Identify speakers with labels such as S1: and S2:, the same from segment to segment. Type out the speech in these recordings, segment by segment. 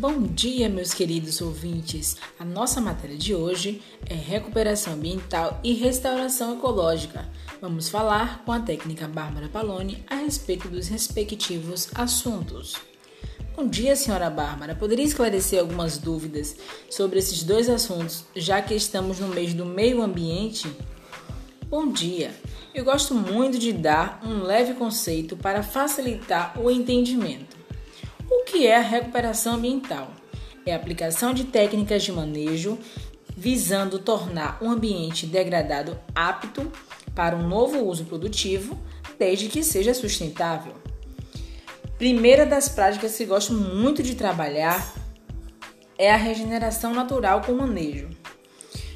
S1: Bom dia, meus queridos ouvintes. A nossa matéria de hoje é recuperação ambiental e restauração ecológica. Vamos falar com a técnica Bárbara Paloni a respeito dos respectivos assuntos. Bom dia, senhora Bárbara. Poderia esclarecer algumas dúvidas sobre esses dois assuntos, já que estamos no mês do meio ambiente? Bom dia. Eu gosto muito de dar um leve conceito para facilitar o entendimento. O que é a recuperação ambiental? É a aplicação de técnicas de manejo visando tornar um ambiente degradado apto para um novo uso produtivo, desde que seja sustentável. Primeira das práticas que gosto muito de trabalhar é a regeneração natural com manejo.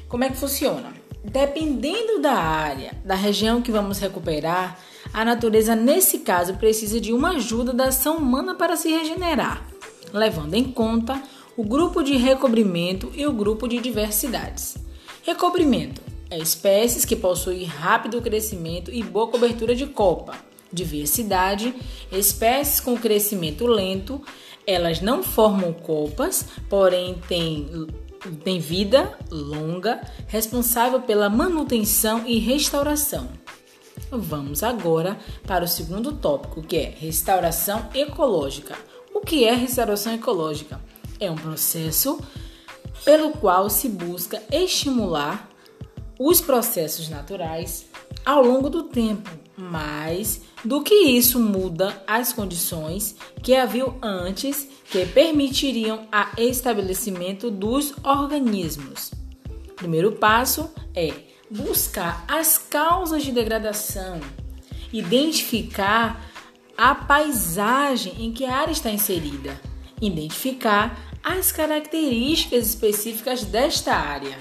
S1: Como é que funciona? Dependendo da área, da região que vamos recuperar, a natureza, nesse caso, precisa de uma ajuda da ação humana para se regenerar, levando em conta o grupo de recobrimento e o grupo de diversidades. Recobrimento é espécies que possuem rápido crescimento e boa cobertura de copa. Diversidade, espécies com crescimento lento, elas não formam copas, porém têm tem vida longa, responsável pela manutenção e restauração. Vamos agora para o segundo tópico, que é restauração ecológica. O que é restauração ecológica? É um processo pelo qual se busca estimular os processos naturais ao longo do tempo, mas do que isso muda as condições que haviam antes que permitiriam a estabelecimento dos organismos. O primeiro passo é buscar as causas de degradação, identificar a paisagem em que a área está inserida, identificar as características específicas desta área.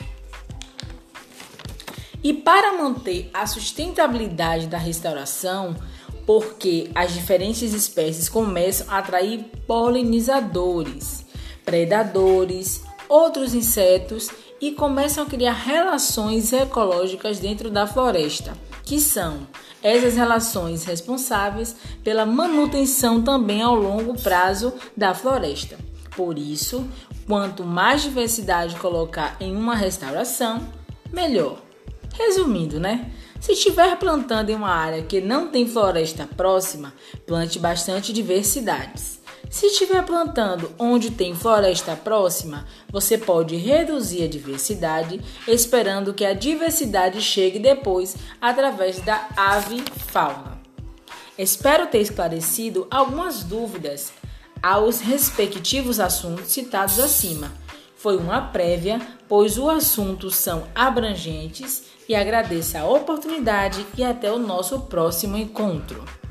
S1: E para manter a sustentabilidade da restauração, porque as diferentes espécies começam a atrair polinizadores, predadores, outros insetos e começam a criar relações ecológicas dentro da floresta, que são essas relações responsáveis pela manutenção também ao longo prazo da floresta. Por isso, quanto mais diversidade colocar em uma restauração, melhor. Resumindo, né? Se estiver plantando em uma área que não tem floresta próxima, plante bastante diversidades. Se estiver plantando onde tem floresta próxima, você pode reduzir a diversidade, esperando que a diversidade chegue depois através da ave fauna. Espero ter esclarecido algumas dúvidas aos respectivos assuntos citados acima. Foi uma prévia, pois os assuntos são abrangentes e agradeço a oportunidade e até o nosso próximo encontro.